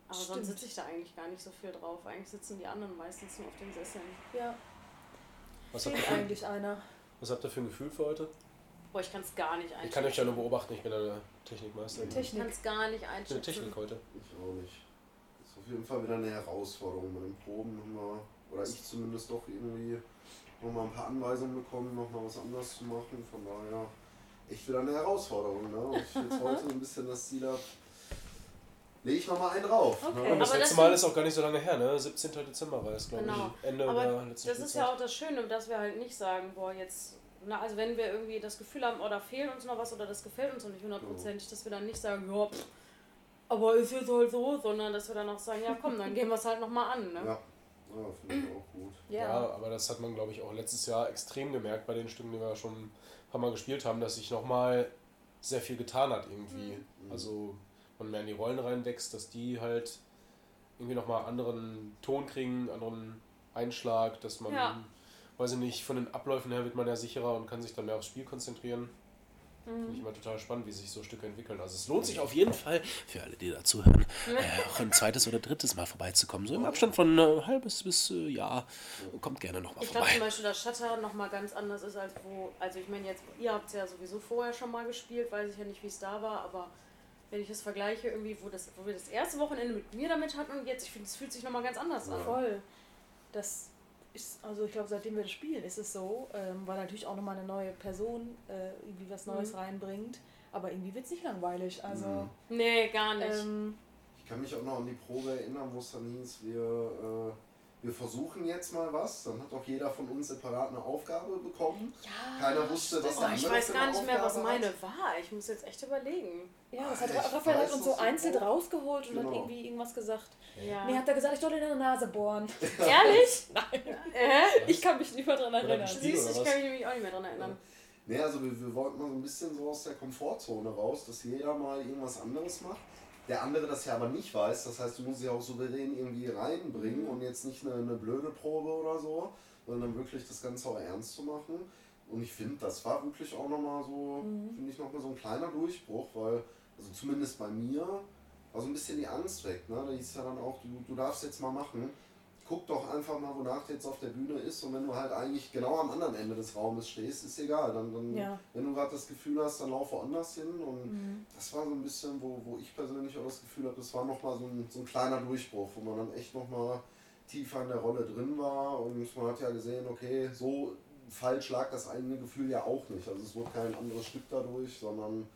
Aber Stimmt. sonst sitze ich da eigentlich gar nicht so viel drauf. Eigentlich sitzen die anderen meistens nur auf den Sesseln. Ja. Was habt, ihr Fehlt für, eigentlich einer. was habt ihr für ein Gefühl für heute? Boah, ich kann es gar nicht einschätzen. Ich kann euch ja nur beobachten, ich bin der Technikmeister. Ich Technik. kann es gar nicht Ich bin der einschätzen. Technik heute. Ich auch nicht. Ist auf jeden Fall wieder eine Herausforderung. Bei den Proben haben wir, oder ich zumindest doch irgendwie nochmal ein paar Anweisungen bekommen, nochmal was anderes zu machen. Von daher echt wieder eine Herausforderung. Ne? Und ich jetzt heute ein bisschen das Ziel habe, lege ich nochmal einen drauf. Okay. Und Ne? das Aber letzte das Mal ist auch gar nicht so lange her, ne? 17. Dezember war es, glaube Genau. ich. Ende Aber der letzten Das ist Spielzeit. ja auch das Schöne, dass wir halt nicht sagen, boah, jetzt, na, also wenn wir irgendwie das Gefühl haben, oh, da fehlt uns noch was oder das gefällt uns noch nicht hundertprozentig, dass wir dann nicht sagen, ja, pff, aber ist jetzt halt so, sondern dass wir dann auch sagen, ja komm, dann gehen wir es halt nochmal an. Ne? Ja, ja finde ich auch gut. Ja, aber das hat man, glaube ich, auch letztes Jahr extrem gemerkt bei den Stücken, die wir schon paar Mal gespielt haben, dass sich nochmal sehr viel getan hat irgendwie. Also man mehr in die Rollen reinwächst, dass die halt irgendwie nochmal anderen Ton kriegen, anderen Einschlag, dass man, Ja. weiß ich nicht, von den Abläufen her wird man ja sicherer und kann sich dann mehr aufs Spiel konzentrieren. Finde ich immer total spannend, wie sich so Stücke entwickeln. Also es lohnt sich auf jeden Fall, für alle, die dazuhören, äh, auch ein zweites oder drittes Mal vorbeizukommen. So im Abstand von äh, halbes bis äh, Jahr. Kommt gerne nochmal Ich glaube vorbei. zum Beispiel, dass Shutter nochmal ganz anders ist als wo, also ich meine jetzt, ihr habt es ja sowieso vorher schon mal gespielt, weiß ich ja nicht, wie es da war, aber wenn ich das vergleiche, irgendwie, wo, das, wo wir das erste Wochenende mit mir damit hatten und jetzt, ich finde, es fühlt sich nochmal ganz anders an. Voll. Das ist, also ich glaube, seitdem wir das spielen, ist es so, ähm, weil natürlich auch nochmal eine neue Person äh, irgendwie was Neues Mhm. reinbringt. Aber irgendwie wird es nicht langweilig. Also, Mhm. Nee, gar nicht. ähm, Ich kann mich auch noch an die Probe erinnern, wo es dann hieß, wir, äh, wir versuchen jetzt mal was. Dann hat auch jeder von uns separat eine Aufgabe bekommen. ja, Keiner wusste, was oh, der ich andere weiß für gar nicht mehr, was Aufgabe meine hat. war. Ich muss jetzt echt überlegen. ja, das hat Ich Raphael hat weiß uns so einzeln rausgeholt und hat Genau. irgendwie irgendwas gesagt. Ja. Nee, hat er gesagt, ich soll in der Nase bohren. Ehrlich? Nein. Äh? Ich kann mich nicht mehr dran erinnern. Siehst ich kann mich nämlich auch nicht mehr dran erinnern. Nee, also wir, wir wollten mal so ein bisschen so aus der Komfortzone raus, dass jeder mal irgendwas anderes macht. Der andere das ja aber nicht weiß, das heißt, du musst sie auch souverän irgendwie reinbringen und jetzt nicht eine, eine blöde Probe oder so, sondern wirklich das Ganze auch ernst zu machen. Und ich finde, das war wirklich auch nochmal so, finde ich nochmal so ein kleiner Durchbruch, weil, also zumindest bei mir, war so ein bisschen die Angst weg. Ne? Da hieß ja dann auch, du, du darfst jetzt mal machen. Guck doch einfach mal, wonach der jetzt auf der Bühne ist und wenn du halt eigentlich genau am anderen Ende des Raumes stehst, ist egal. Dann, dann Ja. wenn du gerade das Gefühl hast, dann lauf woanders hin. Und Mhm. das war so ein bisschen, wo, wo ich persönlich auch das Gefühl habe, das war nochmal so ein, so ein kleiner Durchbruch, wo man dann echt nochmal tiefer in der Rolle drin war. Und man hat ja gesehen, okay, so falsch lag das eigene Gefühl ja auch nicht. Also es wurde kein anderes Stück dadurch, sondern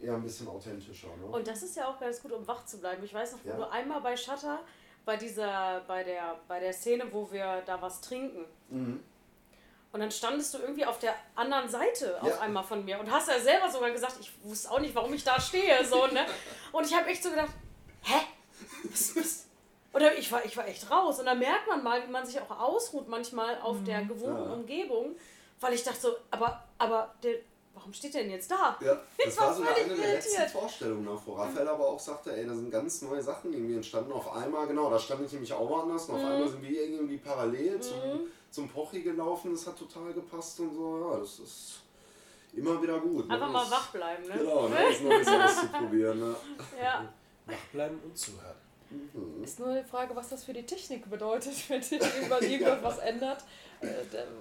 eher ein bisschen authentischer. Ne? Und das ist ja auch ganz gut, um wach zu bleiben. Ich weiß noch, wo Ja. du einmal bei Shutter, bei dieser, bei der, bei der Szene, wo wir da was trinken. mhm. Und dann standest du irgendwie auf der anderen Seite auf Ja. einmal von mir und hast ja selber sogar gesagt, ich wusste auch nicht, warum ich da stehe. So, ne? Und ich habe echt so gedacht, hä? Was, was? Oder ich war, ich war echt raus. Und da merkt man mal, wie man sich auch ausruht manchmal auf der gewohnten Ja. Umgebung. Weil ich dachte so, aber, aber der, warum steht der denn jetzt da? Ja, das war war sogar völlig eine der letzten. Vorstellungen wo Raphael aber auch sagte, ey, da sind ganz neue Sachen irgendwie entstanden. Auf einmal, genau, da stand ich nämlich auch woanders und auf Mhm. einmal sind wir irgendwie parallel zum, zum Pochi gelaufen, das hat total gepasst und so, ja, das ist immer wieder gut. ne? Einfach mal Das- wach bleiben, ne? Genau, ne, das Neues auszuprobieren. Ne? Ja. Wachbleiben und zuhören. Mhm. Ist nur die Frage, was das für die Technik bedeutet, wenn sich irgendwann irgendwas was ändert. Äh,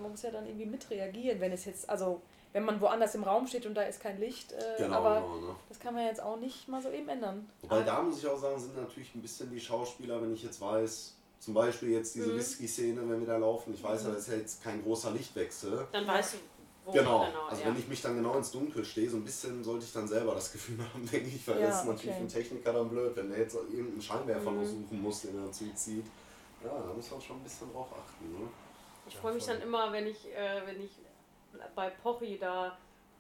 man muss ja dann irgendwie mitreagieren, wenn es jetzt, also wenn man woanders im Raum steht und da ist kein Licht, äh, Genau, aber genau, ne? das kann man jetzt auch nicht mal so eben ändern. Wobei da muss ich auch sagen, sind natürlich ein bisschen die Schauspieler, wenn ich jetzt weiß, zum Beispiel jetzt diese Mhm. Whisky-Szene, wenn wir da laufen, ich weiß ja, das ist ja jetzt kein großer Lichtwechsel. Dann weißt du, wo Genau, genau also ja. wenn ich mich dann genau ins Dunkel stehe, so ein bisschen sollte ich dann selber das Gefühl haben, denke ich, weil Ja, das ist natürlich okay. für einen Techniker dann blöd, wenn der jetzt irgendeinen Scheinwerfer Mhm. noch suchen muss, den er zuzieht. Ja, da muss man schon ein bisschen drauf achten. Ne? Ich freue mich dann immer, wenn ich, äh, wenn ich bei Pochi da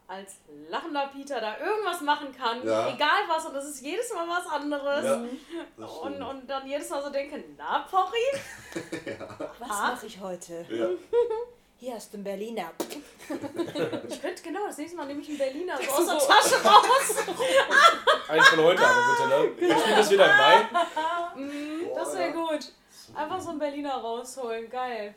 als lachender Peter da irgendwas machen kann, Ja. egal was, und das ist jedes Mal was anderes. Ja, Und, und dann jedes Mal so denke, na Pochi? Was Ah. mache ich heute? ja. Hier hast du einen Berliner. Ich könnte genau, das nächste Mal nehme ich einen Berliner so aus der so- Tasche raus. Eins von heute aber bitte, ne? Wir spielen das wieder im Mai. Mm, das wäre ja. gut. Einfach so einen Berliner rausholen, geil.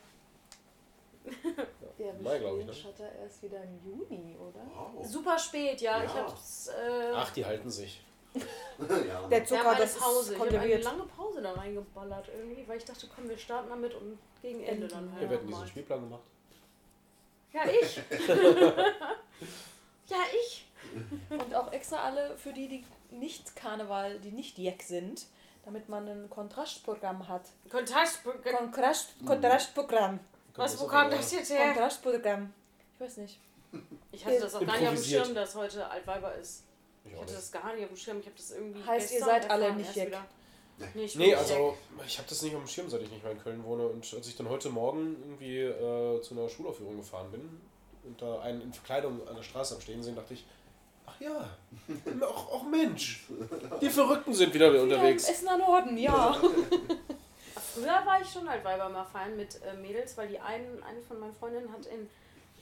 Ja, Mai, glaub ich, ne? Shutter erst wieder im Juni, oder? Wow. Super spät, ja. Ja. Ich hab's. Äh, Ach, die halten sich. ja. Der Zucker, eine das Pause. ist Ich habe eine lange Pause da reingeballert irgendwie, weil ich dachte, komm, wir starten damit und gegen Ende dann halt. Wir werden diesen Spielplan gemacht. Ja, ich. Ja, ich. Und auch extra alle für die, die nicht Karneval, die nicht Jack sind, damit man ein Kontrastprogramm hat. Kontrast. Kontrast, Kontrastprogramm. Was, wo kam das jetzt her? Kontrastprogramm. Ich weiß nicht. Ich hatte das auch gar nicht auf dem. Schirm, dass heute Altweiber ist. Ich Ich hatte das gar nicht auf dem Schirm. Ich habe das irgendwie. Heißt, ihr seid alle nicht wieder. Nee, ich Nee, also ich habe das nicht auf dem Schirm, seit ich nicht mehr in Köln wohne. Und als ich dann heute Morgen irgendwie äh, zu einer Schulaufführung gefahren bin und da einen in Verkleidung an der Straße am Stehen sehen, dachte ich, ach ja, auch, auch Mensch, die Verrückten sind wieder Ja, unterwegs. Essen an Norden, ja. Früher war ich schon Altweiber mal feiern mit äh, Mädels, weil die einen, eine von meinen Freundinnen hat in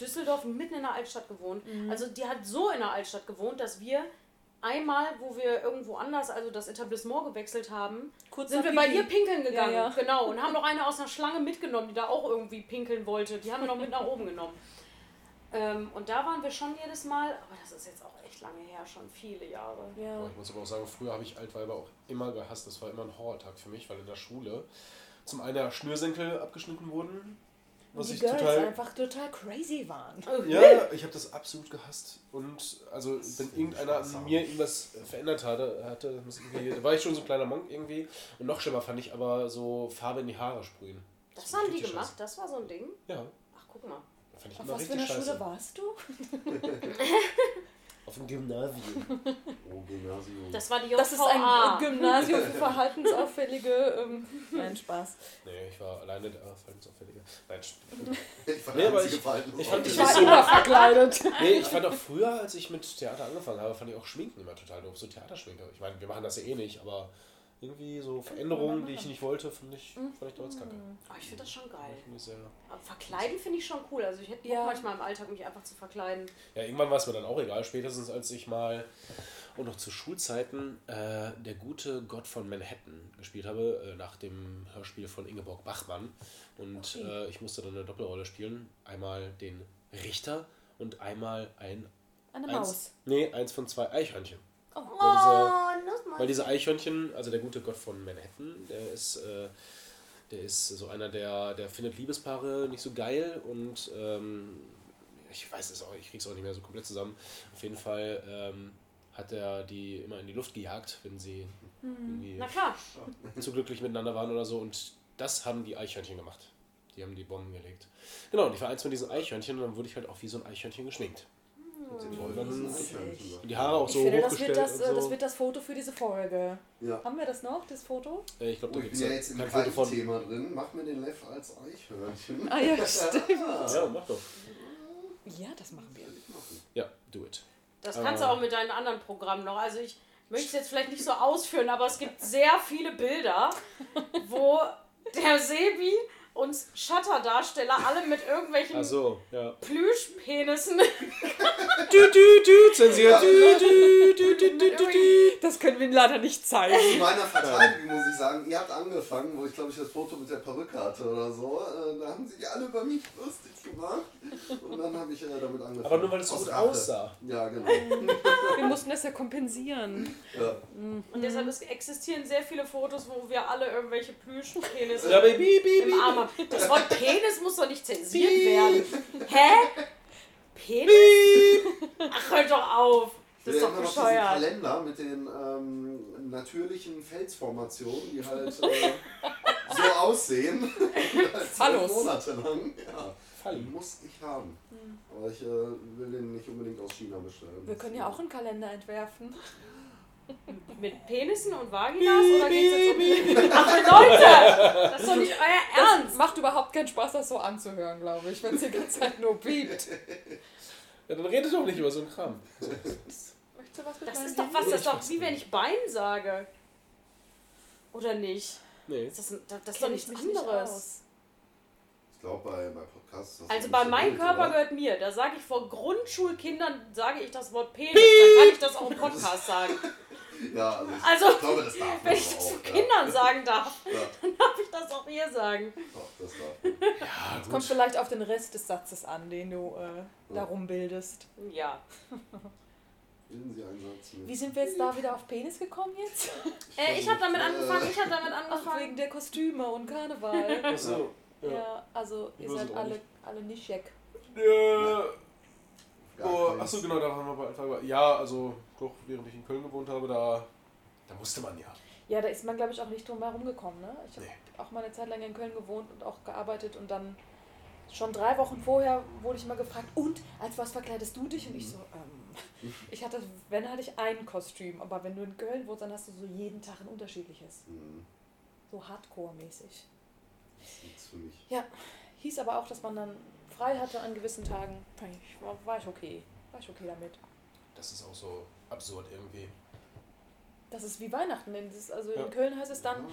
Düsseldorf mitten in der Altstadt gewohnt. Also die hat so in der Altstadt gewohnt, dass wir einmal, wo wir irgendwo anders, also das Etablissement gewechselt haben, Kurz sind wir bei ihr pinkeln gegangen. Ja, ja. Genau. Und haben noch eine aus einer Schlange mitgenommen, die da auch irgendwie pinkeln wollte. Die haben wir noch mit nach oben genommen. Ähm, und da waren wir schon jedes Mal, aber das ist jetzt auch echt lange her, schon viele Jahre. Ja. Ich muss aber auch sagen, früher habe ich Altweiber auch immer gehasst. Das war immer ein Horrortag für mich, weil in der Schule zum einen ja Schnürsenkel abgeschnitten wurden. Was die ich Girls total. einfach total crazy waren. Ja, ich habe das absolut gehasst. Und also, wenn irgendeiner an mir irgendwas verändert hatte, hatte das da war ich schon so ein kleiner Monk irgendwie. Und noch schlimmer fand ich aber so Farbe in die Haare sprühen. Das haben die gemacht, scheiße. das war so ein Ding. Ja, Ach, guck mal. fand ich Auf immer was für einer. Schule warst du? Auf dem Gymnasium. Oh, Gymnasium. Das war die JVA. Das ist ein Gymnasium für verhaltensauffällige. Ähm, nein, Spaß. nee, ich war alleine der Verhaltensauffällige. Nein, ich war Nee, aber ich- Verhalten- ich fand Ich war so- immer verkleidet. Nee, ich fand auch früher, als ich mit Theater angefangen habe, fand ich auch Schminken immer total doof. So Theaterschminke. Ich meine, wir machen das ja eh nicht, aber irgendwie so Veränderungen, die ich nicht wollte, fand ich, fand ich damals kacke. Oh, ich finde das schon geil. Finde Aber verkleiden finde ich schon cool. Also ich hätte Bock Ja. manchmal im Alltag mich einfach zu verkleiden. Ja, irgendwann war es mir dann auch egal. Spätestens als ich mal und noch zu Schulzeiten äh, der gute Gott von Manhattan gespielt habe, äh, nach dem Hörspiel von Ingeborg Bachmann. Und Okay. äh, ich musste dann eine Doppelrolle spielen. Einmal den Richter und einmal ein Eine eins, Maus. nee, eins von zwei Eichhörnchen. Oh. Weil diese, weil diese Eichhörnchen, also der gute Gott von Manhattan, der ist, äh, der ist so einer, der, der findet Liebespaare nicht so geil und ähm, ich weiß es auch, ich krieg's auch nicht mehr so komplett zusammen. Auf jeden Fall ähm, hat er die immer in die Luft gejagt, wenn sie klar. zu glücklich miteinander waren oder so. Und das haben die Eichhörnchen gemacht. Die haben die Bomben gelegt. Genau, und ich war eins von diesen Eichhörnchen und dann wurde ich halt auch wie so ein Eichhörnchen geschminkt. Die Haare auch Ich so finde, das hochgestellt wird das, äh, so. das wird das Foto für diese Folge. ja. Haben wir das noch, das Foto? Äh, ich glaube, Oh, da ich gibt es ja jetzt im kein Foto von. Thema drin. Mach mir den Lev als Eichhörnchen. Ah ja, stimmt. Ja, mach doch. Ja, das machen wir. Ja, do it. Das kannst du Ah. auch mit deinen anderen Programmen noch. Also ich möchte es jetzt vielleicht nicht so ausführen, aber es gibt sehr viele Bilder, wo der Sebi und Shutter-Darsteller alle mit irgendwelchen Ach so, ja. Plüschpenissen Du, du, du, zensiert. Du, du, du, du, du, du, du. Das können wir leider nicht Zu zeigen. meiner Verteidigung muss ich sagen, ihr habt angefangen, wo ich glaube ich das Foto mit der Perücke hatte oder so. Äh, da haben sich alle über mich lustig gemacht. Und dann habe ich äh, damit angefangen. Aber nur weil es so gut Rache. aussah. Ja, genau. Wir mussten das ja kompensieren. Ja. und deshalb es existieren sehr viele Fotos, wo wir alle irgendwelche Plüschpenisse im Arm Das Wort Penis muss doch nicht zensiert werden. Hä? Penis? Ach, hört doch auf. Das ist Wir doch noch diesen bescheuert. Kalender mit den ähm, natürlichen Felsformationen, die halt äh, so aussehen. Hallos. Monate lang. Ja. Falli. Muss ich haben. Aber ich äh, will den nicht unbedingt aus China bestellen. Wir können ja auch einen Kalender entwerfen. Mit Penissen und Vaginas oder geht's jetzt um. Ach Leute! Das ist doch nicht euer Ernst! Macht überhaupt keinen Spaß, das so anzuhören, glaube ich, wenn es die ganze Zeit nur piept. Ja, dann redet doch nicht über so einen Kram. Möchtest du was mit Das ist doch was, das ist doch wie wenn ich Bein sage. Oder nicht? Nee. Das ist, das ist doch nichts nicht anderes. aus. Ich glaube, bei, bei Podcasts das Also nicht bei so meinem Körper oder? gehört mir. Da sage ich vor Grundschulkindern, sage ich das Wort Penis. Dann kann ich das auch im Podcast sagen. Ja, also ich Also, glaube, das darf man Wenn ich das zu auch, ja. Kindern sagen darf, Ja, dann darf ich das auch hier sagen. doch, das darf man. Ja, Es kommt vielleicht auf den Rest des Satzes an, den du äh, Ja. darum bildest. Ja. Bilden Sie einen Satz mit. Wie sind wir jetzt da wieder auf Penis gekommen jetzt? Äh, ich habe damit Äh, angefangen, ich habe damit Ach, angefangen. wegen der Kostüme und Karneval. Achso. ja. Ja. also ihr Ich seid alle, nicht. alle nicht Jack. Ja. Oh, achso, genau, da waren wir bei Alpha. Ja, also doch, während ich in Köln gewohnt habe, da, da musste man ja. Ja, da ist man, glaube ich, auch nicht drum herum gekommen. Ne? Ich habe Nee. auch mal eine Zeit lang in Köln gewohnt und auch gearbeitet und dann schon drei Wochen vorher wurde ich mal gefragt, und als was verkleidest du dich? Und ich so, ähm, ich hatte, wenn hatte ich ein Kostüm, aber wenn du in Köln wohnst, dann hast du so jeden Tag ein unterschiedliches. Hm, So Hardcore-mäßig. das ist für mich. Ja, hieß aber auch, dass man dann frei hatte an gewissen Tagen. War, war ich okay. War ich okay damit. Das ist auch so absurd irgendwie. Das ist wie Weihnachten. ist- Also Ja. in Köln heißt es dann,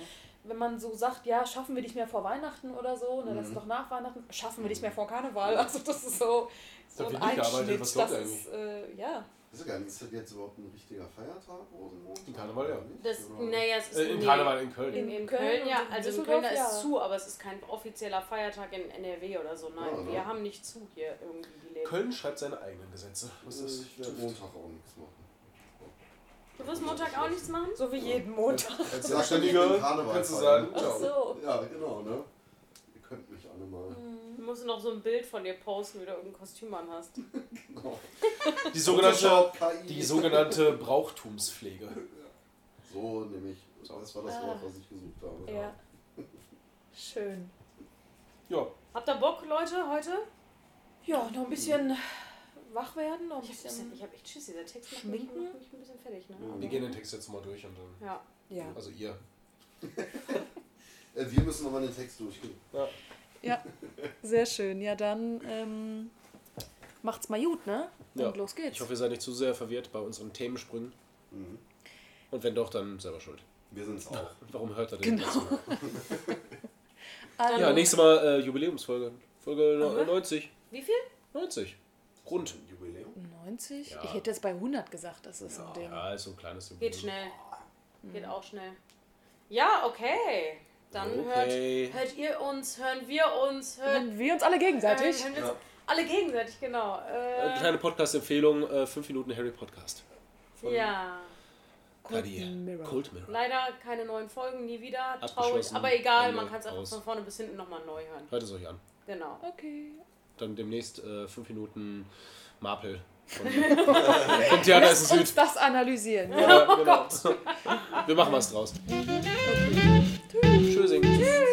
wenn man so sagt, ja, schaffen wir dich mehr vor Weihnachten oder so, ne, das ist Mhm. doch nach Weihnachten, schaffen wir dich mehr vor Karneval. Also das ist so, so ein Einschnitt. Das ist, äh, ja. Ist ja gar nicht, ist das jetzt überhaupt ein richtiger Feiertag, Rosenmontag? Im Karneval, ja. Das, naja, es ist Äh, in nee. Karneval in Köln. In, In Köln Köln, ja, also in Köln da ja. ist zu, aber es ist kein offizieller Feiertag in NRW oder so. Nein, Ja, ne? wir haben nicht zu hier irgendwie die Läden. Köln schreibt seine eigenen Gesetze. Was Also das ich werde. Montag auch nichts machen. Du wirst Montag auch nichts machen? So wie jeden Montag. Als Ja, Karneval kannst du sagen, Ach ciao. so. Ja, genau, ne? Ihr könnt mich alle mal. Du musst noch so ein Bild von dir posten, wie du irgendein Kostüm an hast. Genau. Die sogenannte, die sogenannte Brauchtumspflege. So nämlich. Das war das Wort, Ah. was ich gesucht habe. Ja. Schön. Ja, Habt ihr Bock, Leute, heute? Ja, noch ein bisschen wach werden, noch ein Ich hab, bisschen. ich hab echt Schiss, dieser Text macht mich, macht mich ein bisschen fertig. Ne? Wir gehen den Text jetzt mal durch und dann. Ja. Ja. Also ihr. Äh, wir müssen nochmal den Text durchgehen. Ja. Sehr schön. Ja, dann ähm, macht's mal gut, ne? Und Ja. los geht's. Ich hoffe, ihr seid nicht zu sehr verwirrt bei unseren Themensprüngen. Mhm. Und wenn doch, dann selber schuld. Wir sind's auch. Warum hört er denn Genau. dazu? Also, Ja, nächstes Mal äh, Jubiläumsfolge. Folge Aha. 90. Wie viel? 90. Rund. Jubiläum. 90? Ja. Ich hätte jetzt bei 100 gesagt, das ist Ja, ein Ding. ja, ist so ein kleines Jubiläum. Geht schnell. Geht auch schnell. Ja, okay. Dann Okay. hört, hört ihr uns, hören wir uns, hört Hören wir uns alle gegenseitig. Ähm, hören wir uns Ja. alle gegenseitig, genau. Eine Äh, kleine Podcast-Empfehlung: 5 Minuten Harry Podcast. Von ja. Golden Mirror. Cold Mirror. leider keine neuen Folgen, nie wieder. Traurig, aber egal, Ende, man kann es einfach aus. von vorne bis hinten nochmal neu hören. Hört es euch an. Genau. Okay. Dann demnächst 5 Minuten Marple. Von, vom Theater ist es uns Süd. das analysieren. Ja, genau. Wir machen was draus. Okay. choosing. Cheers!